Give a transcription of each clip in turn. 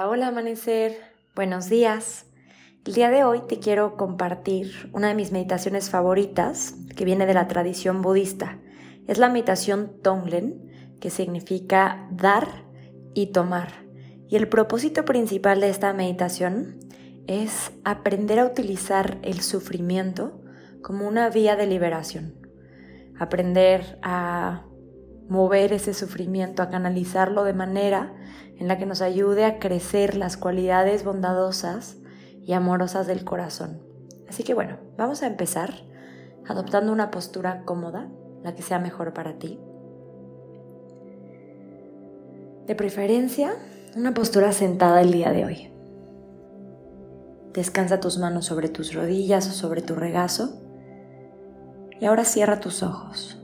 Hola, amanecer, buenos días. El día de hoy te quiero compartir una de mis meditaciones favoritas que viene de la tradición budista. Es la meditación Tonglen, que significa dar y tomar. Y el propósito principal de esta meditación es aprender a utilizar el sufrimiento como una vía de liberación. Aprender a mover ese sufrimiento, a canalizarlo de manera en la que nos ayude a crecer las cualidades bondadosas y amorosas del corazón. Así que bueno, vamos a empezar adoptando una postura cómoda, la que sea mejor para ti. De preferencia, una postura sentada el día de hoy. Descansa tus manos sobre tus rodillas o sobre tu regazo y ahora cierra tus ojos.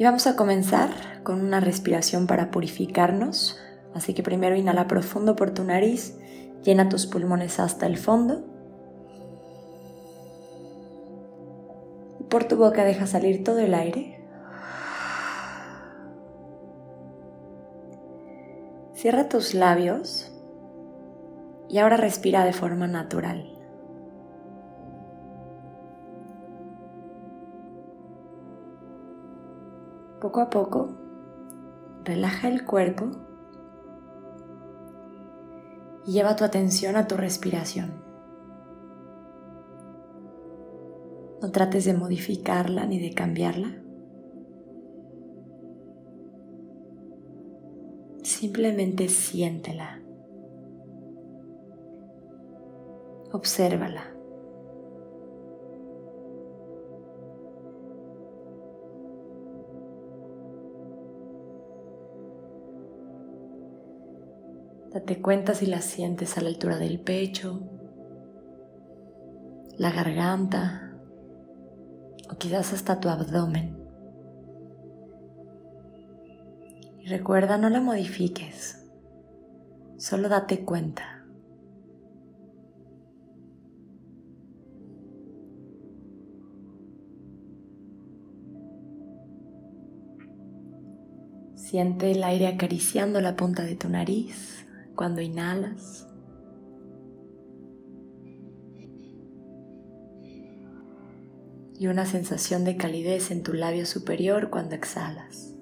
Y vamos a comenzar con una respiración para purificarnos. Así que primero inhala profundo por tu nariz, llena tus pulmones hasta el fondo. Por tu boca deja salir todo el aire. Cierra tus labios y ahora respira de forma natural. Poco a poco, relaja el cuerpo y lleva tu atención a tu respiración. No trates de modificarla ni de cambiarla. Simplemente siéntela. Obsérvala. Date cuenta si la sientes a la altura del pecho, la garganta o quizás hasta tu abdomen. Y recuerda, no la modifiques, solo date cuenta. Siente el aire acariciando la punta de tu nariz cuando inhalas. Y una sensación de calidez en tu labio superior cuando exhalas.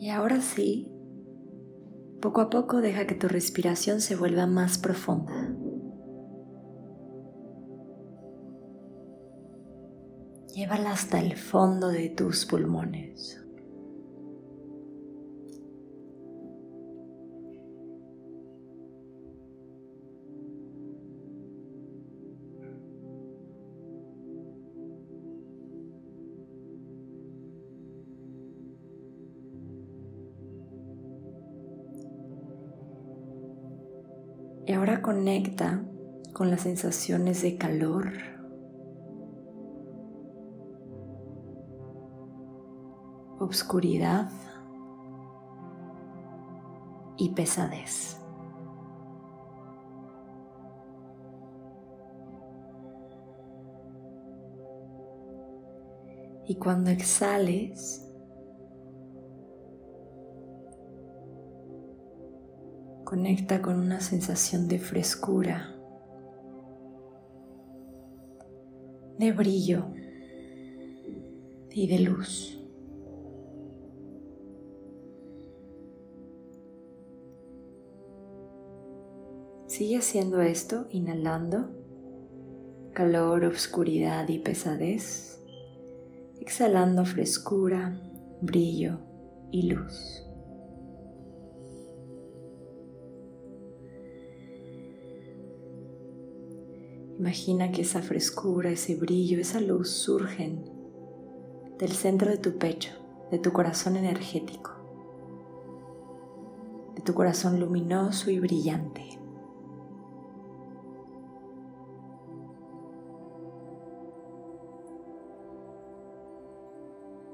Y ahora sí, poco a poco deja que tu respiración se vuelva más profunda. Llévala hasta el fondo de tus pulmones. Y ahora conecta con las sensaciones de calor, obscuridad y pesadez. Y cuando exhales, Conecta con una sensación de frescura, de brillo y de luz. Sigue haciendo esto, inhalando calor, obscuridad y pesadez, exhalando frescura, brillo y luz. Imagina que esa frescura, ese brillo, esa luz surgen del centro de tu pecho, de tu corazón energético. de tu corazón luminoso y brillante.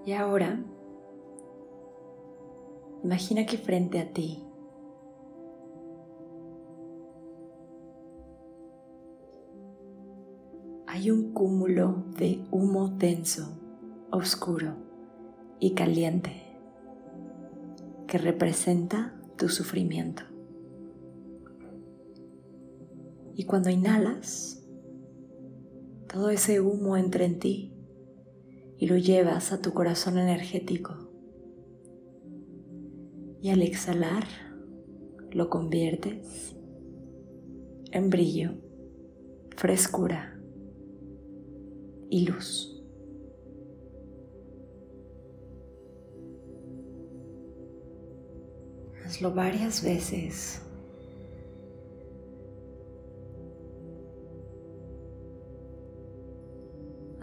Y ahora, imagina que frente a ti hay un cúmulo de humo denso, oscuro y caliente que representa tu sufrimiento. Y cuando inhalas, todo ese humo entra en ti y lo llevas a tu corazón energético. Y al exhalar, lo conviertes en brillo, frescura y luz. Hazlo varias veces.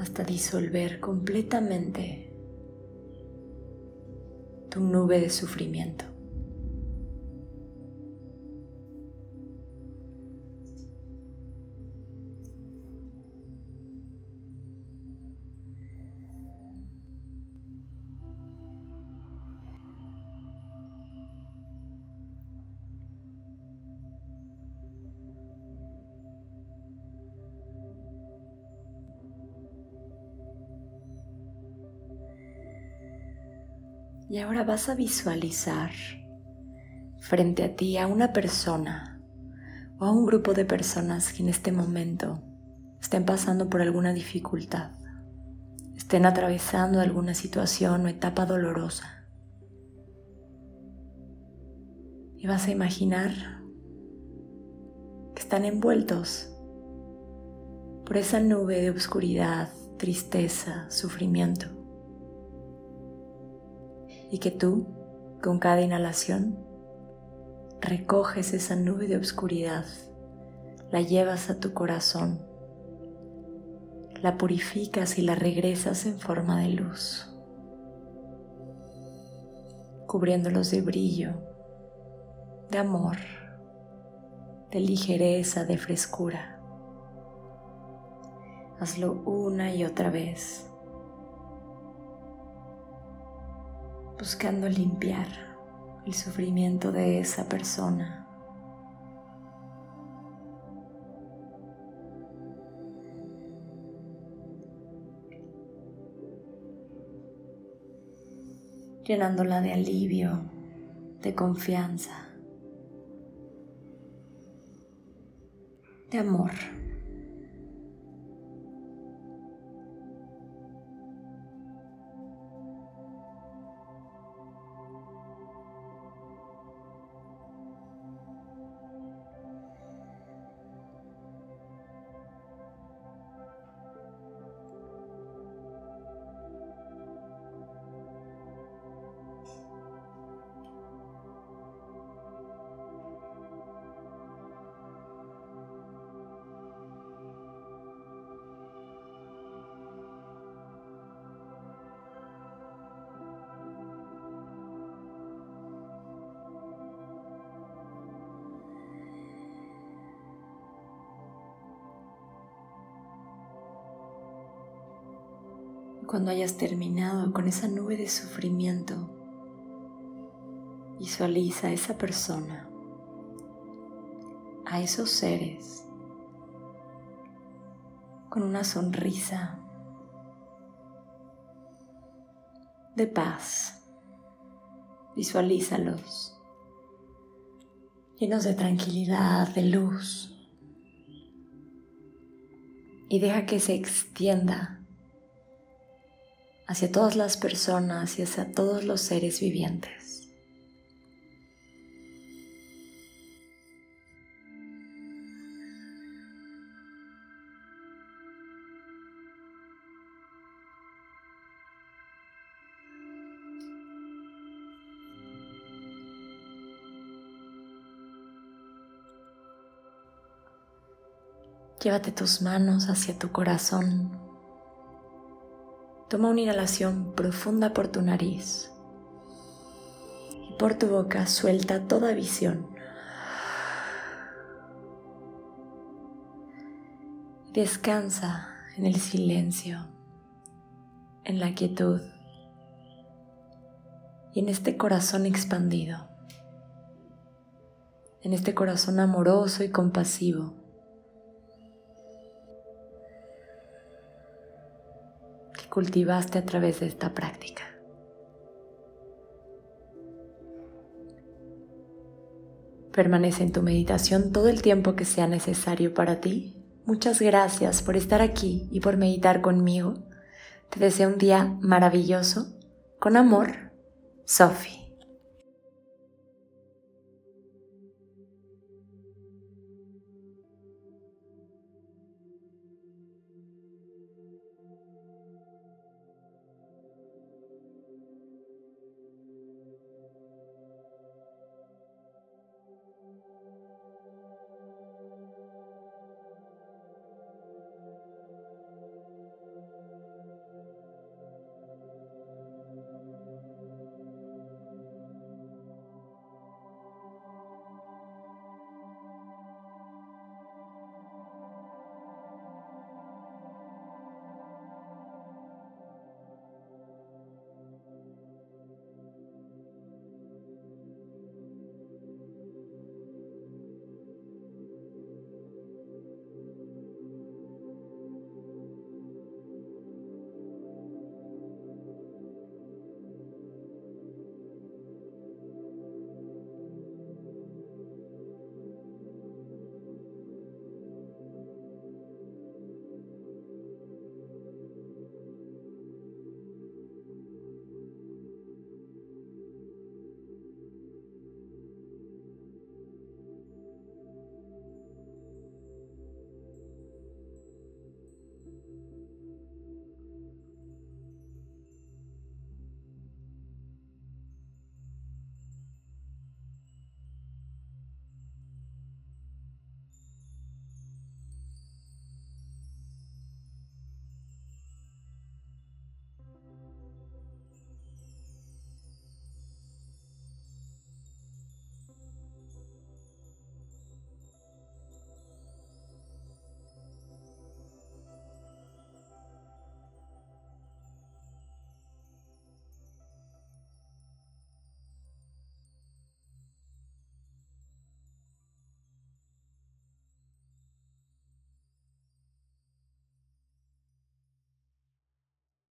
hasta disolver completamente tu nube de sufrimiento. Y ahora vas a visualizar frente a ti a una persona o a un grupo de personas que en este momento estén pasando por alguna dificultad, estén atravesando alguna situación o etapa dolorosa. Y vas a imaginar que están envueltos por esa nube de oscuridad, tristeza, sufrimiento y que tú, con cada inhalación, recoges esa nube de oscuridad, la llevas a tu corazón, la purificas y la regresas en forma de luz, cubriéndolos de brillo, de amor, de ligereza, de frescura. Hazlo una y otra vez buscando limpiar el sufrimiento de esa persona. llenándola de alivio, de confianza, de amor. Cuando hayas terminado con esa nube de sufrimiento, visualiza a esa persona, a esos seres, con una sonrisa de paz. Visualízalos llenos de tranquilidad, de luz. Y deja que se extienda hacia todas las personas y hacia todos los seres vivientes. Llévate tus manos hacia tu corazón Toma una inhalación profunda por tu nariz. Por tu boca suelta toda visión. Descansa en el silencio, en la quietud y en este corazón expandido, en este corazón amoroso y compasivo. Cultivaste a través de esta práctica. Permanece en tu meditación todo el tiempo que sea necesario para ti Muchas gracias por estar aquí y por meditar conmigo. Te deseo un día maravilloso. Con amor, Sophie.